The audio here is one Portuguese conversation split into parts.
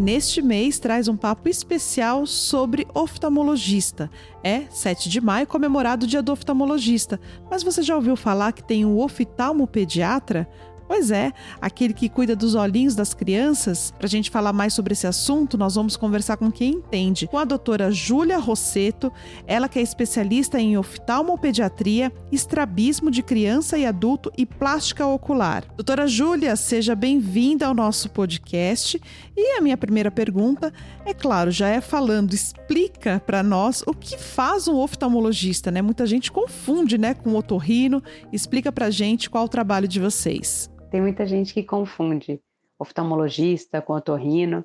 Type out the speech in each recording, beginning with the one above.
Neste mês traz um papo especial sobre oftalmologista. É 7 de maio comemorado o dia do oftalmologista, mas você já ouviu falar que tem um oftalmopediatra? Pois é, aquele que cuida dos olhinhos das crianças. Para a gente falar mais sobre esse assunto, nós vamos conversar com quem entende, com a doutora Júlia Rosseto, ela que é especialista em oftalmopediatria, estrabismo de criança e adulto e plástica ocular. Doutora Júlia, seja bem-vinda ao nosso podcast. E a minha primeira pergunta, é claro, já é falando, explica para nós o que faz um oftalmologista, né? Muita gente confunde, né, com otorrino. Explica para gente qual o trabalho de vocês. Tem muita gente que confunde oftalmologista com otorrino,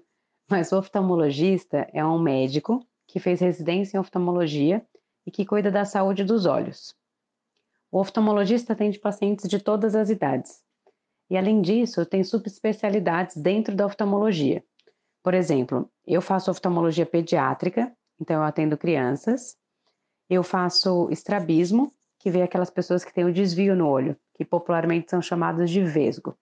mas o oftalmologista é um médico que fez residência em oftalmologia e que cuida da saúde dos olhos. O oftalmologista atende pacientes de todas as idades. E além disso, tem subespecialidades dentro da oftalmologia. Por exemplo, eu faço oftalmologia pediátrica, então eu atendo crianças. Eu faço estrabismo, que vê aquelas pessoas que têm o desvio no olho, que popularmente são chamadas de vesgo.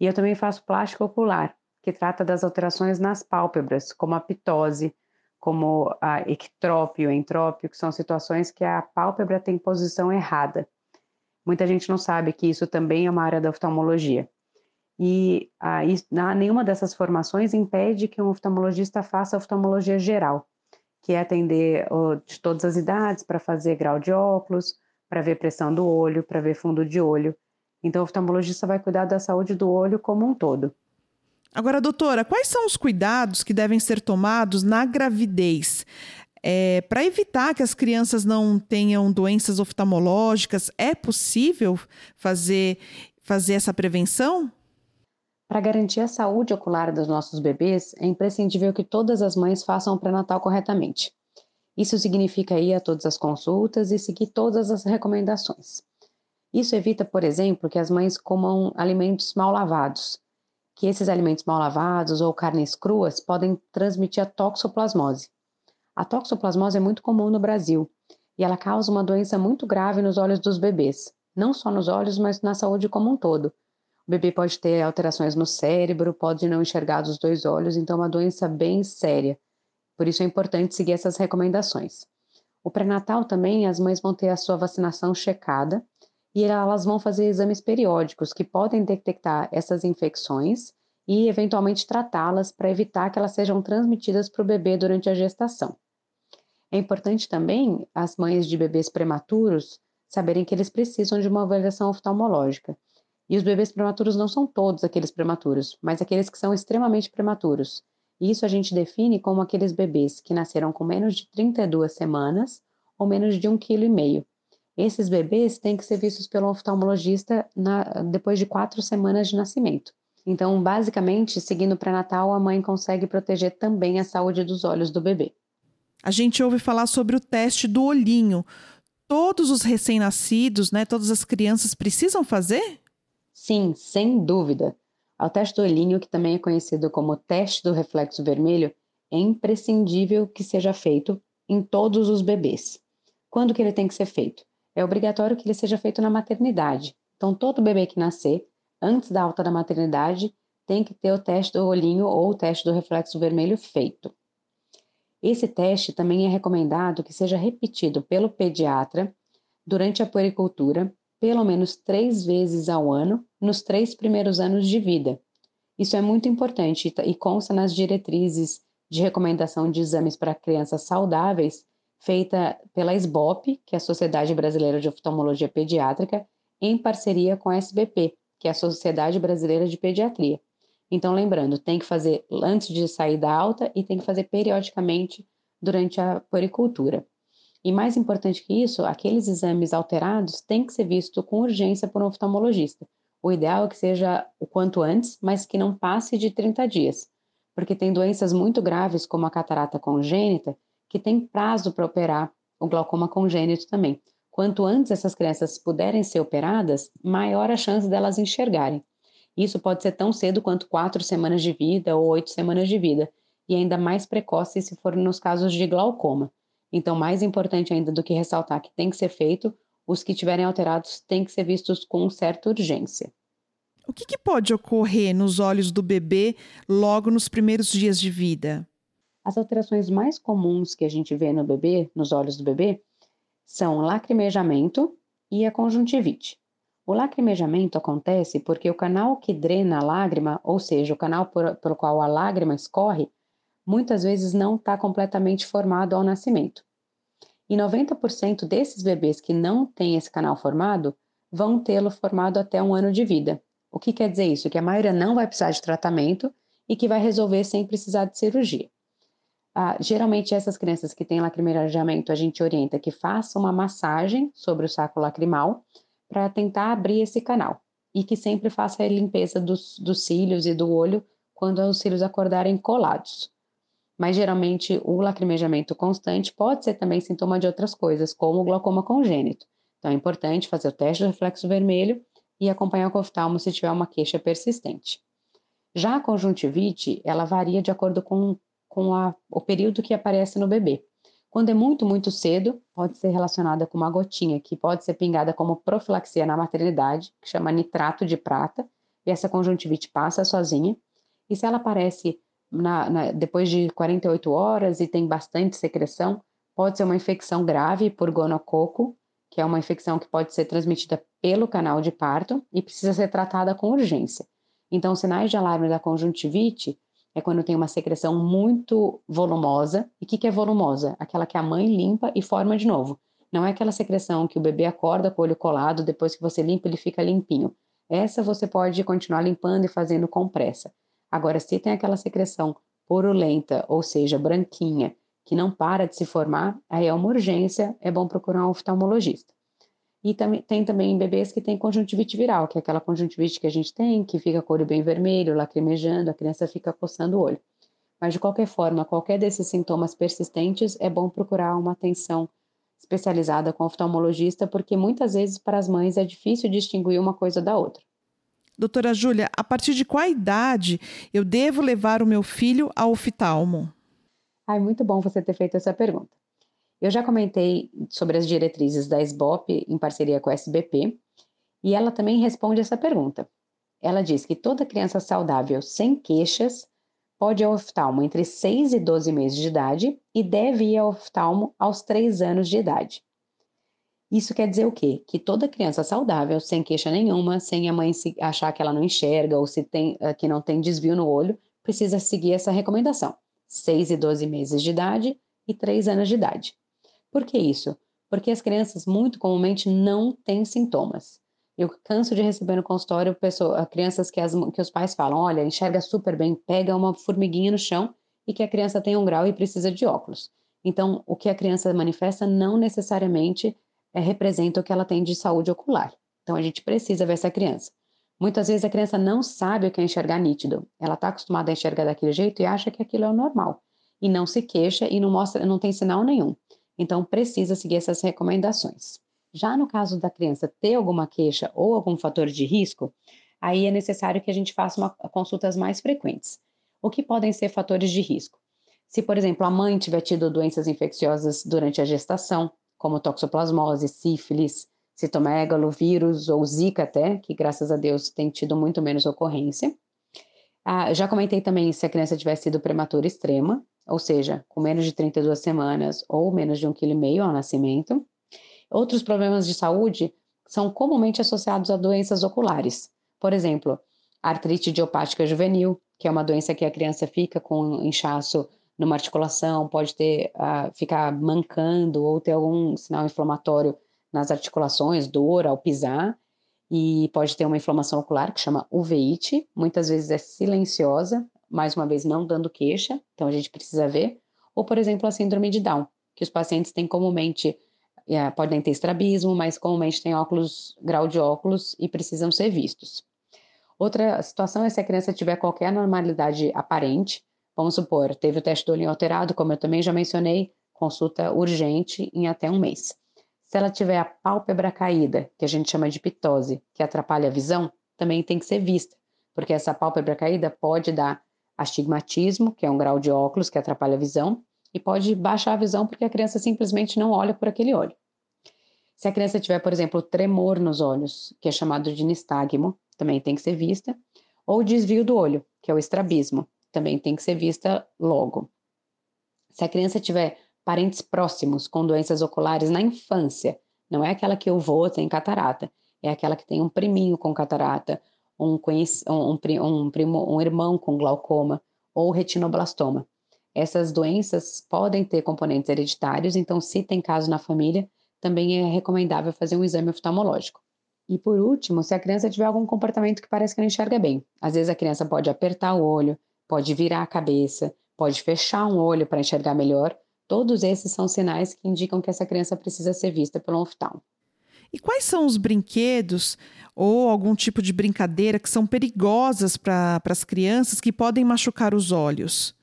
E eu também faço plástica ocular, que trata das alterações nas pálpebras, como a pitose, como a ectrópio, entrópio, que são situações que a pálpebra tem posição errada. Muita gente não sabe que isso também é uma área da oftalmologia. E ah, isso, nenhuma dessas formações impede que um oftalmologista faça oftalmologia geral, que é atender oh, de todas as idades para fazer grau de óculos, para ver pressão do olho, para ver fundo de olho. Então, o oftalmologista vai cuidar da saúde do olho como um todo. Agora, doutora, quais são os cuidados que devem ser tomados na gravidez? É, para evitar que as crianças não tenham doenças oftalmológicas, é possível fazer, fazer essa prevenção? Para garantir a saúde ocular dos nossos bebês, é imprescindível que todas as mães façam o pré-natal corretamente. Isso significa ir a todas as consultas e seguir todas as recomendações. Isso evita, por exemplo, que as mães comam alimentos mal lavados, que esses alimentos mal lavados ou carnes cruas podem transmitir a toxoplasmose. A toxoplasmose é muito comum no Brasil e ela causa uma doença muito grave nos olhos dos bebês, não só nos olhos, mas na saúde como um todo. O bebê pode ter alterações no cérebro, pode não enxergar dos dois olhos, então é uma doença bem séria por isso é importante seguir essas recomendações. O pré-natal também, as mães vão ter a sua vacinação checada e elas vão fazer exames periódicos que podem detectar essas infecções e eventualmente tratá-las para evitar que elas sejam transmitidas para o bebê durante a gestação. É importante também as mães de bebês prematuros saberem que eles precisam de uma avaliação oftalmológica. E os bebês prematuros não são todos aqueles prematuros, mas aqueles que são extremamente prematuros, isso a gente define como aqueles bebês que nasceram com menos de 32 semanas ou menos de 1,5 kg. Esses bebês têm que ser vistos pelo oftalmologista na, depois de quatro semanas de nascimento. Então, basicamente, seguindo o pré-natal, a mãe consegue proteger também a saúde dos olhos do bebê. A gente ouve falar sobre o teste do olhinho. Todos os recém-nascidos, né, todas as crianças precisam fazer? Sim, sem dúvida. Ao teste do olhinho, que também é conhecido como teste do reflexo vermelho, é imprescindível que seja feito em todos os bebês. Quando que ele tem que ser feito? É obrigatório que ele seja feito na maternidade. Então, todo bebê que nascer, antes da alta da maternidade, tem que ter o teste do olhinho ou o teste do reflexo vermelho feito. Esse teste também é recomendado que seja repetido pelo pediatra durante a puericultura pelo menos três vezes ao ano nos três primeiros anos de vida. Isso é muito importante e consta nas diretrizes de recomendação de exames para crianças saudáveis, feita pela SBOP, que é a Sociedade Brasileira de Oftalmologia Pediátrica, em parceria com a SBP, que é a Sociedade Brasileira de Pediatria. Então, lembrando, tem que fazer antes de sair da alta e tem que fazer periodicamente durante a puericultura. E mais importante que isso, aqueles exames alterados têm que ser vistos com urgência por um oftalmologista. O ideal é que seja o quanto antes, mas que não passe de 30 dias, porque tem doenças muito graves, como a catarata congênita, que tem prazo para operar o glaucoma congênito também. Quanto antes essas crianças puderem ser operadas, maior a chance delas enxergarem. Isso pode ser tão cedo quanto quatro semanas de vida ou oito semanas de vida, e ainda mais precoce se for nos casos de glaucoma. Então, mais importante ainda do que ressaltar que tem que ser feito, os que tiverem alterados têm que ser vistos com certa urgência. O que, que pode ocorrer nos olhos do bebê logo nos primeiros dias de vida? As alterações mais comuns que a gente vê no bebê, nos olhos do bebê, são o lacrimejamento e a conjuntivite. O lacrimejamento acontece porque o canal que drena a lágrima, ou seja, o canal por, pelo qual a lágrima escorre, muitas vezes não está completamente formado ao nascimento. E 90% desses bebês que não têm esse canal formado vão tê-lo formado até um ano de vida. O que quer dizer isso? Que a maioria não vai precisar de tratamento e que vai resolver sem precisar de cirurgia. Ah, geralmente, essas crianças que têm lacrimejamento, a gente orienta que faça uma massagem sobre o saco lacrimal para tentar abrir esse canal e que sempre faça a limpeza dos, dos cílios e do olho quando os cílios acordarem colados. Mas geralmente o lacrimejamento constante pode ser também sintoma de outras coisas, como o glaucoma congênito. Então é importante fazer o teste do reflexo vermelho e acompanhar o oftalmo se tiver uma queixa persistente. Já a conjuntivite, ela varia de acordo com, com a, o período que aparece no bebê. Quando é muito, muito cedo, pode ser relacionada com uma gotinha, que pode ser pingada como profilaxia na maternidade, que chama nitrato de prata, e essa conjuntivite passa sozinha. E se ela aparece na, na, depois de 48 horas e tem bastante secreção, pode ser uma infecção grave por gonococo, que é uma infecção que pode ser transmitida pelo canal de parto e precisa ser tratada com urgência. Então, sinais de alarme da conjuntivite é quando tem uma secreção muito volumosa. E o que, que é volumosa? Aquela que a mãe limpa e forma de novo. Não é aquela secreção que o bebê acorda com o olho colado, depois que você limpa ele fica limpinho. Essa você pode continuar limpando e fazendo com pressa. Agora, se tem aquela secreção purulenta, ou seja, branquinha, que não para de se formar, aí é uma urgência, é bom procurar um oftalmologista. E também, tem também bebês que têm conjuntivite viral, que é aquela conjuntivite que a gente tem, que fica com o olho bem vermelho, lacrimejando, a criança fica coçando o olho. Mas de qualquer forma, qualquer desses sintomas persistentes, é bom procurar uma atenção especializada com oftalmologista, porque muitas vezes para as mães é difícil distinguir uma coisa da outra. Doutora Júlia, a partir de qual idade eu devo levar o meu filho ao oftalmo? Ah, muito bom você ter feito essa pergunta. Eu já comentei sobre as diretrizes da SBOP em parceria com a SBP, e ela também responde essa pergunta. Ela diz que toda criança saudável sem queixas pode ir ao oftalmo entre 6 e 12 meses de idade e deve ir ao oftalmo aos 3 anos de idade. Isso quer dizer o quê? Que toda criança saudável, sem queixa nenhuma, sem a mãe achar que ela não enxerga ou se tem, eh, que não tem desvio no olho, precisa seguir essa recomendação. 6 e 12 meses de idade e 3 anos de idade. Por que isso? Porque as crianças muito comumente não têm sintomas. Eu canso de receber no consultório pessoa, crianças que, as, que os pais falam: olha, enxerga super bem, pega uma formiguinha no chão e que a criança tem um grau e precisa de óculos. Então, o que a criança manifesta não necessariamente é, representa o que ela tem de saúde ocular. Então, a gente precisa ver essa criança. Muitas vezes a criança não sabe o que é enxergar nítido. Ela está acostumada a enxergar daquele jeito e acha que aquilo é o normal. E não se queixa e não mostra, não tem sinal nenhum. Então precisa seguir essas recomendações. Já no caso da criança ter alguma queixa ou algum fator de risco, aí é necessário que a gente faça uma, consultas mais frequentes. O que podem ser fatores de risco? Se, por exemplo, a mãe tiver tido doenças infecciosas durante a gestação, como toxoplasmose, sífilis, citomegalo, vírus ou zika até, que graças a Deus tem tido muito menos ocorrência. Ah, já comentei também se a criança tiver sido prematura extrema, ou seja, com menos de 32 semanas ou menos de 1,5 kg ao nascimento. Outros problemas de saúde são comumente associados a doenças oculares. Por exemplo, artrite idiopática juvenil, que é uma doença que a criança fica com inchaço numa articulação, pode ter uh, ficar mancando ou ter algum sinal inflamatório nas articulações, dor ao pisar, e pode ter uma inflamação ocular que chama uveíte, muitas vezes é silenciosa, mais uma vez não dando queixa, então a gente precisa ver, ou por exemplo a síndrome de Down, que os pacientes têm comumente, é, podem ter estrabismo, mas comumente têm óculos, grau de óculos e precisam ser vistos. Outra situação é se a criança tiver qualquer anormalidade aparente, vamos supor, teve o teste do olho alterado, como eu também já mencionei, consulta urgente em até um mês. Se ela tiver a pálpebra caída, que a gente chama de pitose, que atrapalha a visão, também tem que ser vista, porque essa pálpebra caída pode dar astigmatismo, que é um grau de óculos que atrapalha a visão, e pode baixar a visão porque a criança simplesmente não olha por aquele olho. Se a criança tiver, por exemplo, tremor nos olhos, que é chamado de nistagmo, também tem que ser vista, ou desvio do olho, que é o estrabismo, também tem que ser vista logo. Se a criança tiver parentes próximos com doenças oculares na infância, não é aquela que eu vou tem catarata, é aquela que tem um priminho com catarata, um, um, um, primo, um irmão com glaucoma ou retinoblastoma. Essas doenças podem ter componentes hereditários, então, se tem caso na família, também é recomendável fazer um exame oftalmológico. E por último, se a criança tiver algum comportamento que parece que não enxerga bem. Às vezes a criança pode apertar o olho, pode virar a cabeça, pode fechar um olho para enxergar melhor. Todos esses são sinais que indicam que essa criança precisa ser vista pelo oftalmo. E quais são os brinquedos ou algum tipo de brincadeira que são perigosas para as crianças que podem machucar os olhos?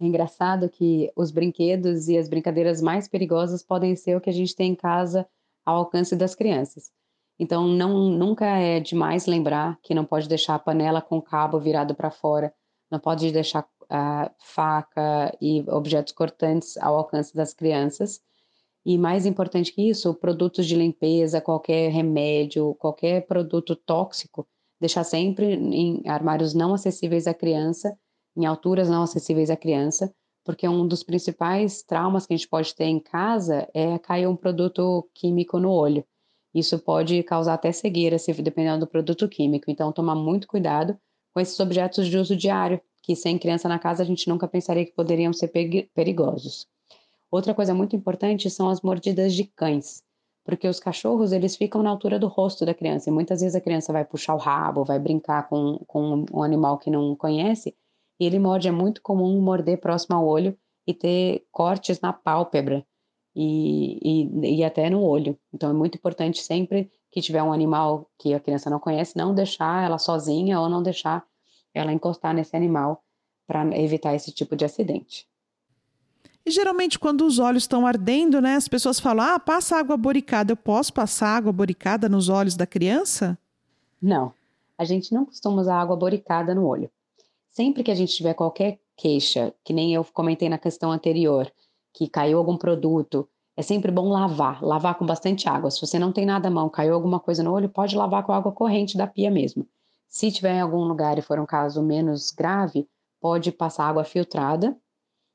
É engraçado que os brinquedos e as brincadeiras mais perigosas podem ser o que a gente tem em casa ao alcance das crianças. Então, não, nunca é demais lembrar que não pode deixar a panela com o cabo virado para fora, não pode deixar a faca e objetos cortantes ao alcance das crianças. E mais importante que isso, produtos de limpeza, qualquer remédio, qualquer produto tóxico, deixar sempre em armários não acessíveis à criança, em alturas não acessíveis à criança, porque um dos principais traumas que a gente pode ter em casa é cair um produto químico no olho. Isso pode causar até cegueira, se dependendo do produto químico. Então, tomar muito cuidado com esses objetos de uso diário, que sem criança na casa a gente nunca pensaria que poderiam ser perigosos. Outra coisa muito importante são as mordidas de cães, porque os cachorros eles ficam na altura do rosto da criança e muitas vezes a criança vai puxar o rabo, vai brincar com, com um animal que não conhece e ele morde. É muito comum morder próximo ao olho e ter cortes na pálpebra e, e, e até no olho. Então é muito importante sempre que tiver um animal que a criança não conhece, não deixar ela sozinha ou não deixar ela encostar nesse animal para evitar esse tipo de acidente. E geralmente, quando os olhos estão ardendo, né, as pessoas falam: ah, passa água boricada. Eu posso passar água boricada nos olhos da criança? Não, a gente não costuma usar água boricada no olho. Sempre que a gente tiver qualquer queixa, que nem eu comentei na questão anterior, que caiu algum produto, é sempre bom lavar, lavar com bastante água. Se você não tem nada à mão, caiu alguma coisa no olho, pode lavar com água corrente da pia mesmo. Se tiver em algum lugar e for um caso menos grave, pode passar água filtrada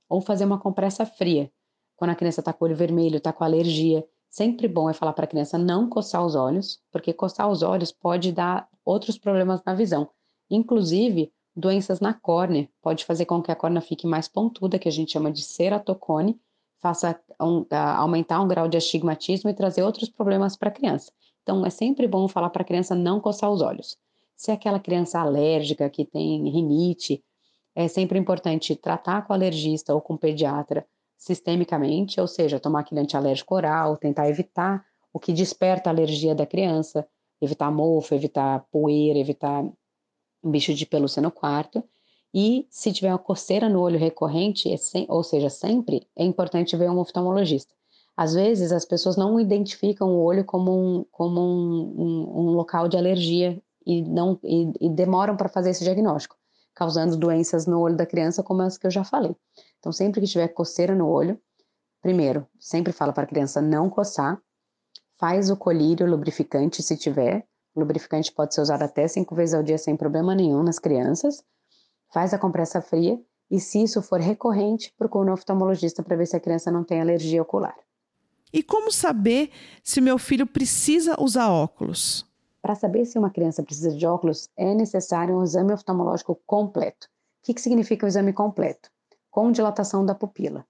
ou fazer uma compressa fria. Quando a criança está com o olho vermelho, está com alergia, sempre bom é falar para a criança não coçar os olhos, porque coçar os olhos pode dar outros problemas na visão. Inclusive, doenças na córnea, pode fazer com que a córnea fique mais pontuda, que a gente chama de ceratocone, faça um, aumentar um grau de astigmatismo e trazer outros problemas para a criança. Então, é sempre bom falar para a criança não coçar os olhos. Se é aquela criança alérgica que tem rinite, é sempre importante tratar com alergista ou com pediatra sistemicamente, ou seja, tomar aquele antialérgico oral, tentar evitar o que desperta a alergia da criança, evitar mofo, evitar poeira, evitar bicho de pelúcia no quarto. E se tiver uma coceira no olho recorrente, é sem, ou seja, sempre, é importante ver um oftalmologista. Às vezes as pessoas não identificam o olho como um, como um, um, um local de alergia e, não, e, e demoram para fazer esse diagnóstico causando doenças no olho da criança, como as que eu já falei. Então, sempre que tiver coceira no olho, primeiro, sempre fala para a criança não coçar, faz o colírio lubrificante se tiver. O lubrificante pode ser usado até cinco vezes ao dia sem problema nenhum nas crianças. Faz a compressa fria e, se isso for recorrente, procura um oftalmologista para ver se a criança não tem alergia ocular. E como saber se meu filho precisa usar óculos? Para saber se uma criança precisa de óculos, é necessário um exame oftalmológico completo. O que, que significa o exame completo? Com dilatação da pupila.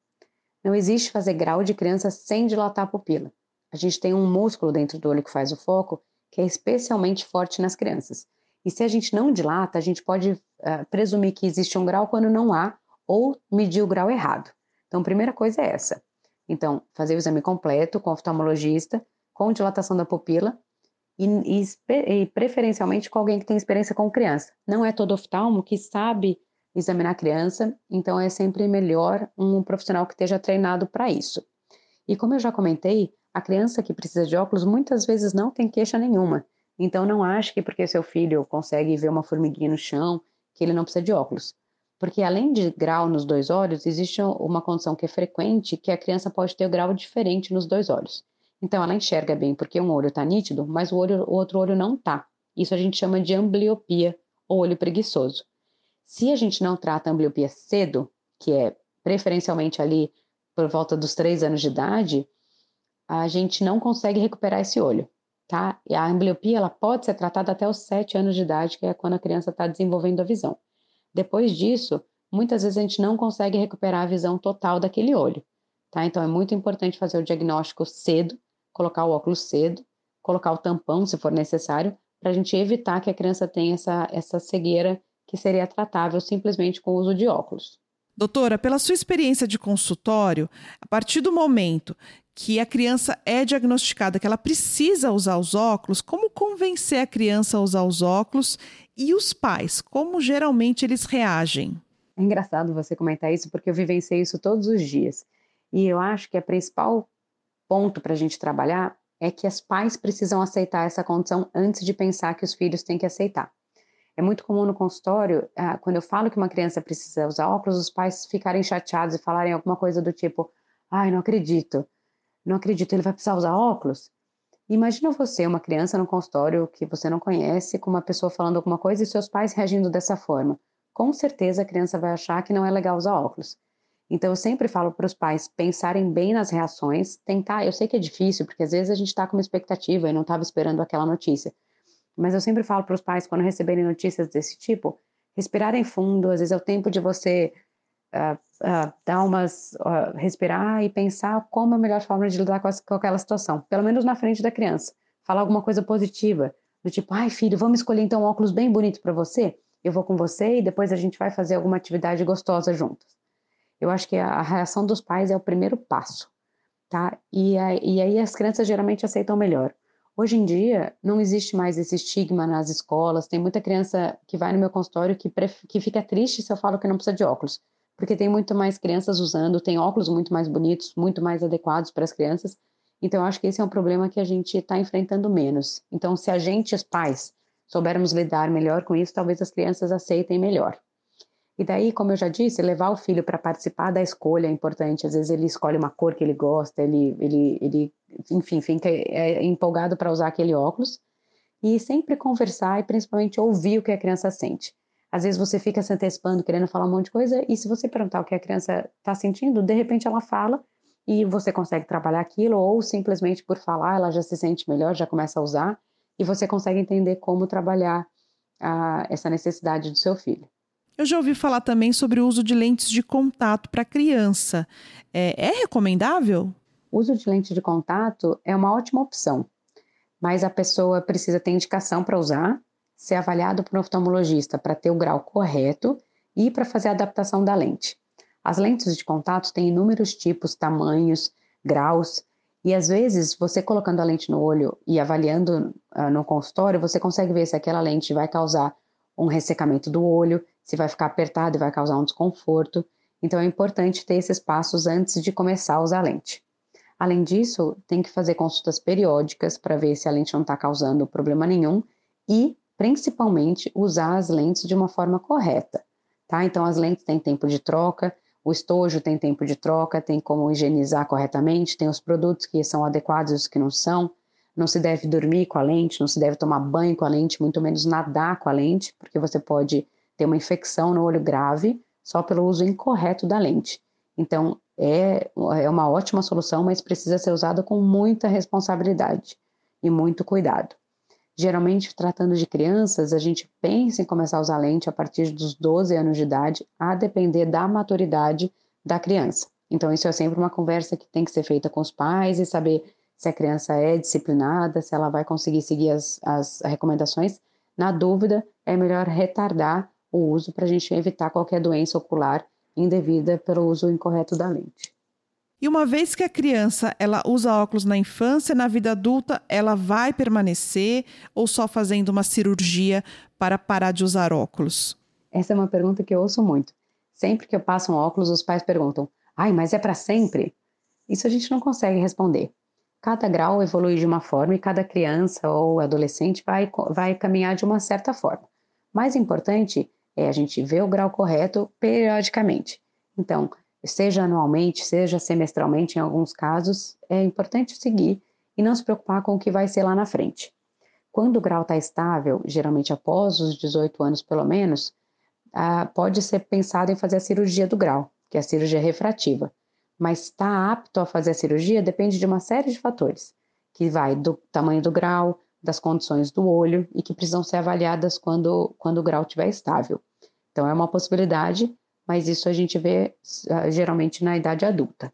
Não existe fazer grau de criança sem dilatar a pupila. A gente tem um músculo dentro do olho que faz o foco, que é especialmente forte nas crianças. E se a gente não dilata, a gente pode uh, presumir que existe um grau quando não há, ou medir o grau errado. Então, a primeira coisa é essa. Então, fazer o exame completo com o oftalmologista, com dilatação da pupila, e, e, e, preferencialmente com alguém que tem experiência com criança. Não é todo oftalmo que sabe examinar a criança, então é sempre melhor um profissional que esteja treinado para isso. E como eu já comentei, a criança que precisa de óculos muitas vezes não tem queixa nenhuma. Então não ache que porque seu filho consegue ver uma formiguinha no chão, que ele não precisa de óculos. Porque além de grau nos dois olhos, existe uma condição que é frequente, que a criança pode ter o grau diferente nos dois olhos. Então ela enxerga bem porque um olho está nítido, mas o, olho, o outro olho não está. Isso a gente chama de ambliopia ou olho preguiçoso. Se a gente não trata a ambliopia cedo, que é preferencialmente ali por volta dos três anos de idade, a gente não consegue recuperar esse olho, tá? E a ambliopia ela pode ser tratada até os sete anos de idade, que é quando a criança está desenvolvendo a visão. Depois disso, muitas vezes a gente não consegue recuperar a visão total daquele olho, tá? Então é muito importante fazer o diagnóstico cedo, colocar o óculos cedo, colocar o tampão se for necessário, para a gente evitar que a criança tenha essa, essa cegueira que seria tratável simplesmente com o uso de óculos. Doutora, pela sua experiência de consultório, a partir do momento que a criança é diagnosticada que ela precisa usar os óculos, como convencer a criança a usar os óculos e os pais, como geralmente eles reagem? É engraçado você comentar isso porque eu vivenciei isso todos os dias. E eu acho que o principal ponto para a gente trabalhar é que os pais precisam aceitar essa condição antes de pensar que os filhos têm que aceitar. É muito comum no consultório, ah, quando eu falo que uma criança precisa usar óculos, os pais ficarem chateados e falarem alguma coisa do tipo: ai, não acredito, não acredito, ele vai precisar usar óculos? Imagina você, uma criança no consultório que você não conhece, com uma pessoa falando alguma coisa e seus pais reagindo dessa forma. Com certeza a criança vai achar que não é legal usar óculos. Então eu sempre falo para os pais pensarem bem nas reações, tentar. Eu sei que é difícil, porque às vezes a gente está com uma expectativa e não estava esperando aquela notícia. Mas eu sempre falo para os pais, quando receberem notícias desse tipo, respirarem fundo, às vezes é o tempo de você uh, dar umas, uh, respirar e pensar como é a melhor forma de lidar com, as, com aquela situação, pelo menos na frente da criança. Falar alguma coisa positiva, do tipo, ai filho, vamos escolher então um óculos bem bonito para você, eu vou com você e depois a gente vai fazer alguma atividade gostosa juntos. Eu acho que a, reação dos pais é o primeiro passo, tá? E, e aí as crianças geralmente aceitam melhor. Hoje em dia, não existe mais esse estigma nas escolas. Tem muita criança que vai no meu consultório que, que fica triste se eu falo que não precisa de óculos, porque tem muito mais crianças usando, tem óculos muito mais bonitos, muito mais adequados para as crianças. Então, eu acho que esse é um problema que a gente está enfrentando menos. Então, se a gente, os pais, soubermos lidar melhor com isso, talvez as crianças aceitem melhor. E daí, como eu já disse, levar o filho para participar da escolha é importante. Às vezes ele escolhe uma cor que ele gosta, ele, ele, ele enfim, fica é, empolgado para usar aquele óculos. E sempre conversar e principalmente ouvir o que a criança sente. Às vezes você fica se antecipando, querendo falar um monte de coisa, e se você perguntar o que a criança está sentindo, de repente ela fala e você consegue trabalhar aquilo, ou simplesmente por falar ela já se sente melhor, já começa a usar, e você consegue entender como trabalhar ah, essa necessidade do seu filho. Eu já ouvi falar também sobre o uso de lentes de contato para criança. É, é recomendável? O uso de lente de contato é uma ótima opção, mas a pessoa precisa ter indicação para usar, ser avaliado por um oftalmologista para ter o grau correto e para fazer a adaptação da lente. As lentes de contato têm inúmeros tipos, tamanhos, graus, e às vezes você colocando a lente no olho e avaliando uh, no consultório, você consegue ver se aquela lente vai causar um ressecamento do olho, se vai ficar apertado e vai causar um desconforto. Então é importante ter esses passos antes de começar a usar a lente. Além disso, tem que fazer consultas periódicas para ver se a lente não está causando problema nenhum e, principalmente, usar as lentes de uma forma correta. Tá? Então, as lentes têm tempo de troca, o estojo tem tempo de troca, tem como higienizar corretamente, tem os produtos que são adequados e os que não são. Não se deve dormir com a lente, não se deve tomar banho com a lente, muito menos nadar com a lente, porque você pode ter uma infecção no olho grave só pelo uso incorreto da lente. Então, é, é uma ótima solução, mas precisa ser usada com muita responsabilidade e muito cuidado. Geralmente, tratando de crianças, a gente pensa em começar a usar lente a partir dos 12 anos de idade, a depender da maturidade da criança. Então, isso é sempre uma conversa que tem que ser feita com os pais e saber se a criança é disciplinada, se ela vai conseguir seguir as, as recomendações. Na dúvida, é melhor retardar o uso para a gente evitar qualquer doença ocular indevida pelo uso incorreto da lente. E uma vez que a criança ela usa óculos na infância, na vida adulta, ela vai permanecer ou só fazendo uma cirurgia para parar de usar óculos? Essa é uma pergunta que eu ouço muito. Sempre que eu passo um óculos, os pais perguntam: "Ai, mas é para sempre?" Isso a gente não consegue responder. cada grau evolui de uma forma e cada criança ou adolescente vai, vai caminhar de uma certa forma. Mais importante é a gente ver o grau correto periodicamente. Então, seja anualmente, seja semestralmente, em alguns casos, é importante seguir e não se preocupar com o que vai ser lá na frente. Quando o grau está estável, geralmente após os 18 anos pelo menos, pode ser pensado em fazer a cirurgia do grau, que é a cirurgia refrativa. Mas estar tá apto a fazer a cirurgia depende de uma série de fatores, que vai do tamanho do grau, das condições do olho e que precisam ser avaliadas quando, quando o grau estiver estável. Então, é uma possibilidade, mas isso a gente vê uh, geralmente na idade adulta.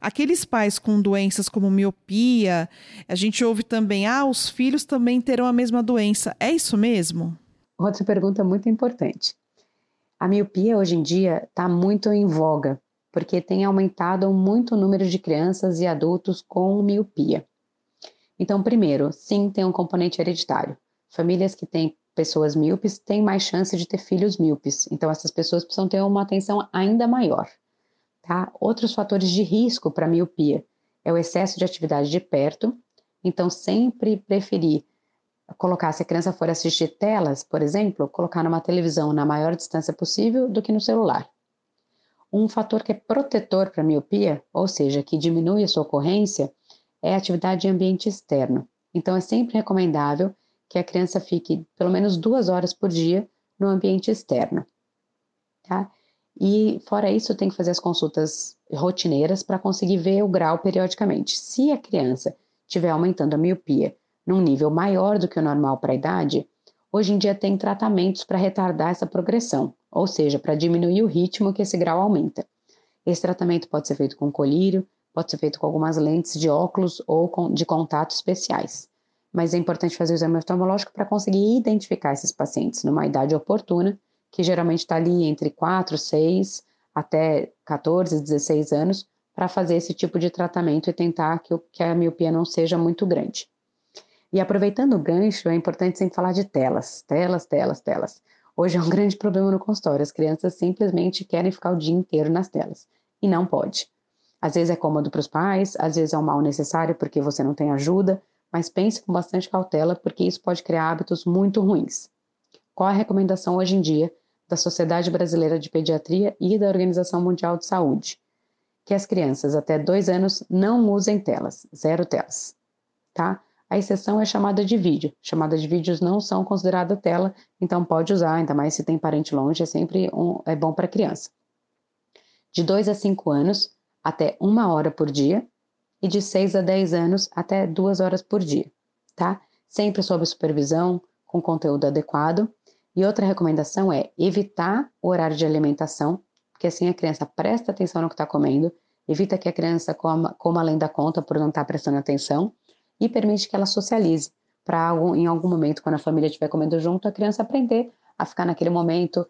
Aqueles pais com doenças como miopia, a gente ouve também, ah, os filhos também terão a mesma doença. É isso mesmo? Outra pergunta muito importante. A miopia hoje em dia está muito em voga, porque tem aumentado muito o número de crianças e adultos com miopia. Então, primeiro, sim, tem um componente hereditário. Famílias que têm pessoas míopes têm mais chance de ter filhos míopes. Então, essas pessoas precisam ter uma atenção ainda maior. Tá? Outros fatores de risco para miopia é o excesso de atividade de perto. Então, sempre preferir colocar, se a criança for assistir telas, por exemplo, colocar numa televisão na maior distância possível do que no celular. Um fator que é protetor para a miopia, ou seja, que diminui a sua ocorrência, é atividade em ambiente externo. Então, é sempre recomendável que a criança fique pelo menos duas horas por dia no ambiente externo. Tá? E, fora isso, tem que fazer as consultas rotineiras para conseguir ver o grau periodicamente. Se a criança estiver aumentando a miopia num nível maior do que o normal para a idade, hoje em dia tem tratamentos para retardar essa progressão, ou seja, para diminuir o ritmo que esse grau aumenta. Esse tratamento pode ser feito com colírio, pode ser feito com algumas lentes de óculos ou de contato especiais. Mas é importante fazer o exame oftalmológico para conseguir identificar esses pacientes numa idade oportuna, que geralmente está ali entre 4, 6 até 14, 16 anos, para fazer esse tipo de tratamento e tentar que, que a miopia não seja muito grande. E aproveitando o gancho, é importante sempre falar de telas, telas, telas, telas. Hoje é um grande problema no consultório, as crianças simplesmente querem ficar o dia inteiro nas telas, e não pode. Às vezes é cômodo para os pais, às vezes é um mal necessário porque você não tem ajuda, mas pense com bastante cautela porque isso pode criar hábitos muito ruins. Qual a recomendação hoje em dia da Sociedade Brasileira de Pediatria e da Organização Mundial de Saúde? Que as crianças até dois anos não usem telas, zero telas, tá? A exceção é chamada de vídeo. Chamadas de vídeos não são consideradas tela, então pode usar, ainda mais se tem parente longe, é sempre um, é bom para criança. De 2 a 5 anos, até uma hora por dia e de 6 a 10 anos até duas horas por dia, tá? Sempre sob supervisão, com conteúdo adequado. E outra recomendação é evitar o horário de alimentação, porque assim a criança presta atenção no que está comendo, evita que a criança coma, coma além da conta por não estar tá prestando atenção e permite que ela socialize para em algum momento, quando a família estiver comendo junto, a criança aprender a ficar naquele momento,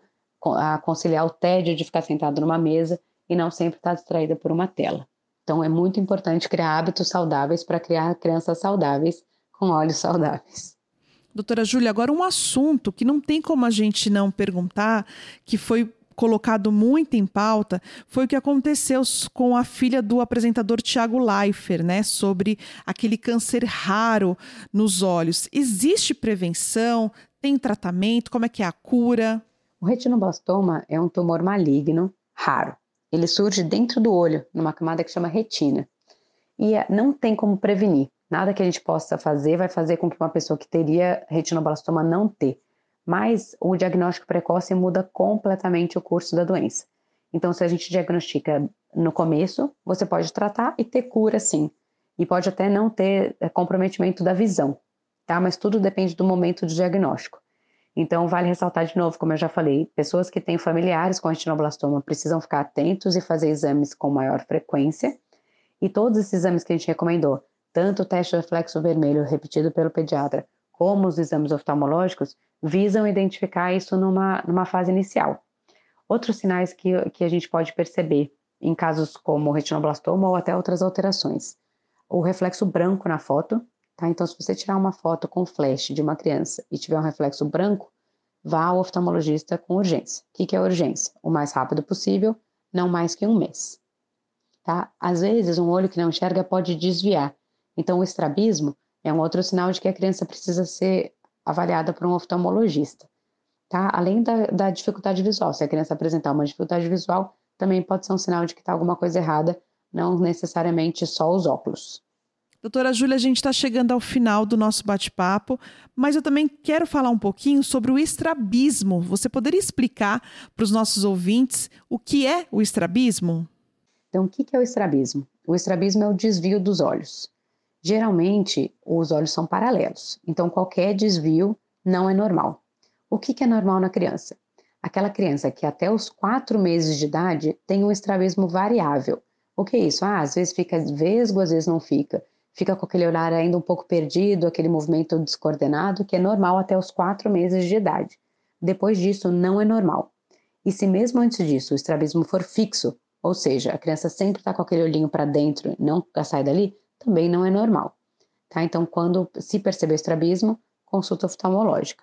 a conciliar o tédio de ficar sentado numa mesa e não sempre estar tá distraída por uma tela. Então é muito importante criar hábitos saudáveis para criar crianças saudáveis com olhos saudáveis. Doutora Júlia, agora um assunto que não tem como a gente não perguntar, que foi colocado muito em pauta foi o que aconteceu com a filha do apresentador Tiago Leifert, né, sobre aquele câncer raro nos olhos. Existe prevenção? Tem tratamento? Como é que é a cura? O retinoblastoma é um tumor maligno raro. Ele surge dentro do olho, numa camada que chama retina. E é, não tem como prevenir. Nada que a gente possa fazer vai fazer com que uma pessoa que teria retinoblastoma não ter. Mas o diagnóstico precoce muda completamente o curso da doença. Então, se a gente diagnostica no começo, você pode tratar e ter cura sim. E pode até não ter é, comprometimento da visão, tá? Mas tudo depende do momento do diagnóstico. Então, vale ressaltar de novo, como eu já falei, pessoas que têm familiares com retinoblastoma precisam ficar atentos e fazer exames com maior frequência. E todos esses exames que a gente recomendou, tanto o teste de reflexo vermelho repetido pelo pediatra, como os exames oftalmológicos, visam identificar isso numa, numa fase inicial. Outros sinais que, que a gente pode perceber em casos como retinoblastoma ou até outras alterações. O reflexo branco na foto, Tá? Então, se você tirar uma foto com flash de uma criança e tiver um reflexo branco, vá ao oftalmologista com urgência. O que, que é urgência? O mais rápido possível, não mais que um mês. Tá? Às vezes, um olho que não enxerga pode desviar. Então, o estrabismo é um outro sinal de que a criança precisa ser avaliada por um oftalmologista. Tá? Além da, da dificuldade visual, se a criança apresentar uma dificuldade visual, também pode ser um sinal de que está alguma coisa errada, não necessariamente só os óculos. Doutora Júlia, a gente está chegando ao final do nosso bate-papo, mas eu também quero falar um pouquinho sobre o estrabismo. Você poderia explicar para os nossos ouvintes o que é o estrabismo? Então, o que é o estrabismo? O estrabismo é o desvio dos olhos. Geralmente, os olhos são paralelos, então qualquer desvio não é normal. O que é normal na criança? Aquela criança que até os quatro meses de idade tem um estrabismo variável. O que é isso? Ah, às vezes fica vesgo, às vezes não fica fica com aquele olhar ainda um pouco perdido, aquele movimento descoordenado, que é normal até os quatro meses de idade. Depois disso, não é normal. E se mesmo antes disso o estrabismo for fixo, ou seja, a criança sempre está com aquele olhinho para dentro, não sai dali, também não é normal. Tá? Então, quando se perceber estrabismo, consulta oftalmológica.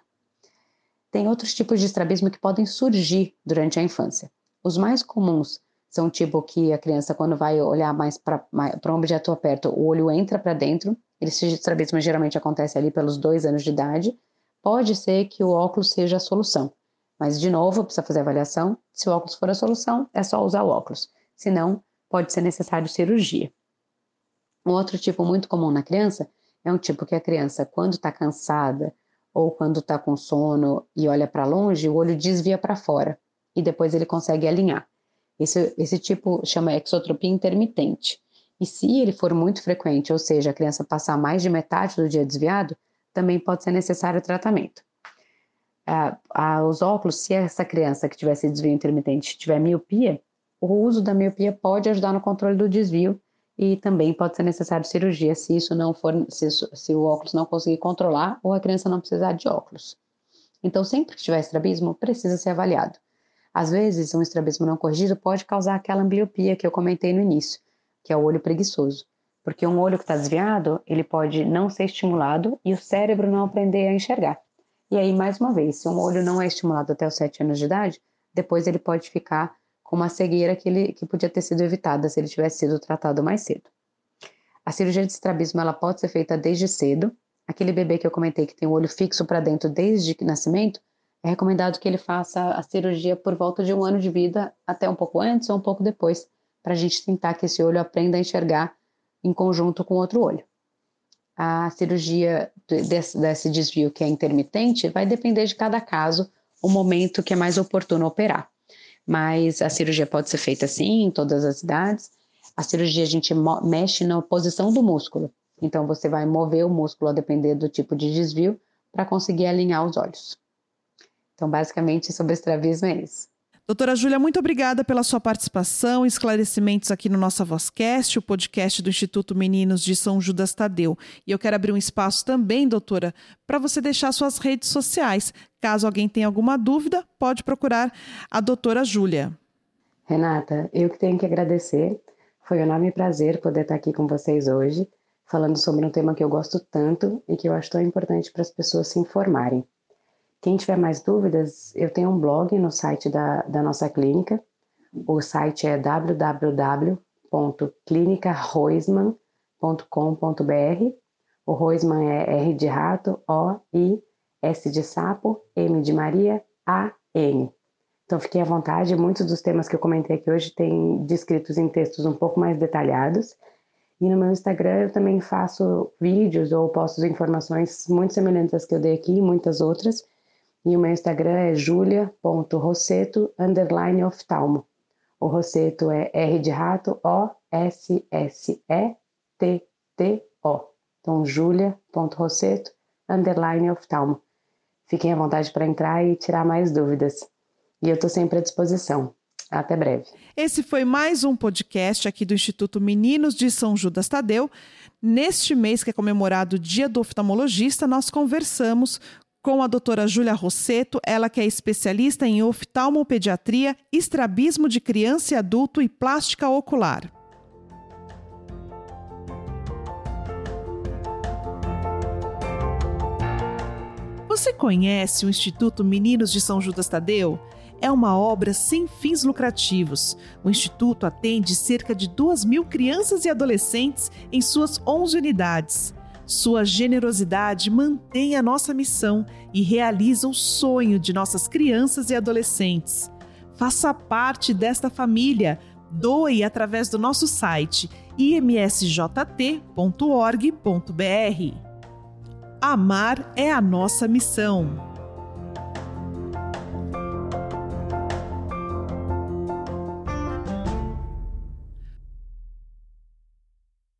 Tem outros tipos de estrabismo que podem surgir durante a infância. Os mais comuns são tipo que a criança, quando vai olhar mais para um objeto perto, o olho entra para dentro. Esse estrabismo geralmente acontece ali pelos dois anos de idade. Pode ser que o óculos seja a solução, mas de novo precisa fazer avaliação. Se o óculos for a solução, é só usar o óculos. Se não, pode ser necessário cirurgia. Um outro tipo muito comum na criança é um tipo que a criança, quando está cansada ou quando está com sono e olha para longe, o olho desvia para fora e depois ele consegue alinhar. Esse, esse tipo chama exotropia intermitente. E se ele for muito frequente, ou seja, a criança passar mais de metade do dia desviado, também pode ser necessário tratamento. Ah, ah, os óculos, se essa criança que tiver esse desvio intermitente tiver miopia, o uso da miopia pode ajudar no controle do desvio e também pode ser necessário cirurgia se isso não for, se, se o óculos não conseguir controlar ou a criança não precisar de óculos. Então, sempre que tiver estrabismo, precisa ser avaliado. Às vezes, um estrabismo não corrigido pode causar aquela ambliopia que eu comentei no início, que é o olho preguiçoso. Porque um olho que está desviado, ele pode não ser estimulado e o cérebro não aprender a enxergar. E aí, mais uma vez, se um olho não é estimulado até os 7 anos de idade, depois ele pode ficar com uma cegueira que, ele, que podia ter sido evitada se ele tivesse sido tratado mais cedo. A cirurgia de estrabismo ela pode ser feita desde cedo. Aquele bebê que eu comentei que tem o olho fixo para dentro desde nascimento, é recomendado que ele faça a cirurgia por volta de um ano de vida, até um pouco antes ou um pouco depois, para a gente tentar que esse olho aprenda a enxergar em conjunto com outro olho. A cirurgia desse, desse desvio que é intermitente vai depender de cada caso, o momento que é mais oportuno operar. Mas a cirurgia pode ser feita sim, em todas as idades. A cirurgia a gente mexe na posição do músculo. Então você vai mover o músculo a depender do tipo de desvio para conseguir alinhar os olhos. Então, basicamente, sobre estrabismo é isso. Doutora Júlia, muito obrigada pela sua participação e esclarecimentos aqui no Nossa Vozcast, o podcast do Instituto Meninos de São Judas Tadeu. E eu quero abrir um espaço também, doutora, para você deixar suas redes sociais. Caso alguém tenha alguma dúvida, pode procurar a doutora Júlia. Renata, eu que tenho que agradecer. Foi um enorme prazer poder estar aqui com vocês hoje, falando sobre um tema que eu gosto tanto e que eu acho tão importante para as pessoas se informarem. Quem tiver mais dúvidas, eu tenho um blog no site da, da nossa clínica. O site é www.clinicaroisman.com.br. O Roisman é R de rato, O, I, S de sapo, M de Maria, A, N. Então fiquem à vontade, muitos dos temas que eu comentei aqui hoje têm descritos em textos um pouco mais detalhados. E no meu Instagram eu também faço vídeos ou posto informações muito semelhantes às que eu dei aqui e muitas outras. E o meu Instagram é julia.rosseto, underline oftalmo. O Rosseto é R de rato, O-S-S-E-T-T-O. Então, julia.rosseto, underline oftalmo. Fiquem à vontade para entrar e tirar mais dúvidas. E eu estou sempre à disposição. Até breve. Esse foi mais um podcast aqui do Instituto Meninos de São Judas Tadeu. Neste mês que é comemorado o Dia do Oftalmologista, nós conversamos com a doutora Júlia Rosseto, ela que é especialista em oftalmopediatria, estrabismo de criança e adulto e plástica ocular. Você conhece o Instituto Meninos de São Judas Tadeu? é uma obra sem fins lucrativos. O Instituto atende cerca de 2 mil crianças e adolescentes em suas 11 unidades. Sua generosidade mantém a nossa missão e realiza o sonho de nossas crianças e adolescentes. Faça parte desta família. Doe através do nosso site imsjt.org.br. Amar é a nossa missão.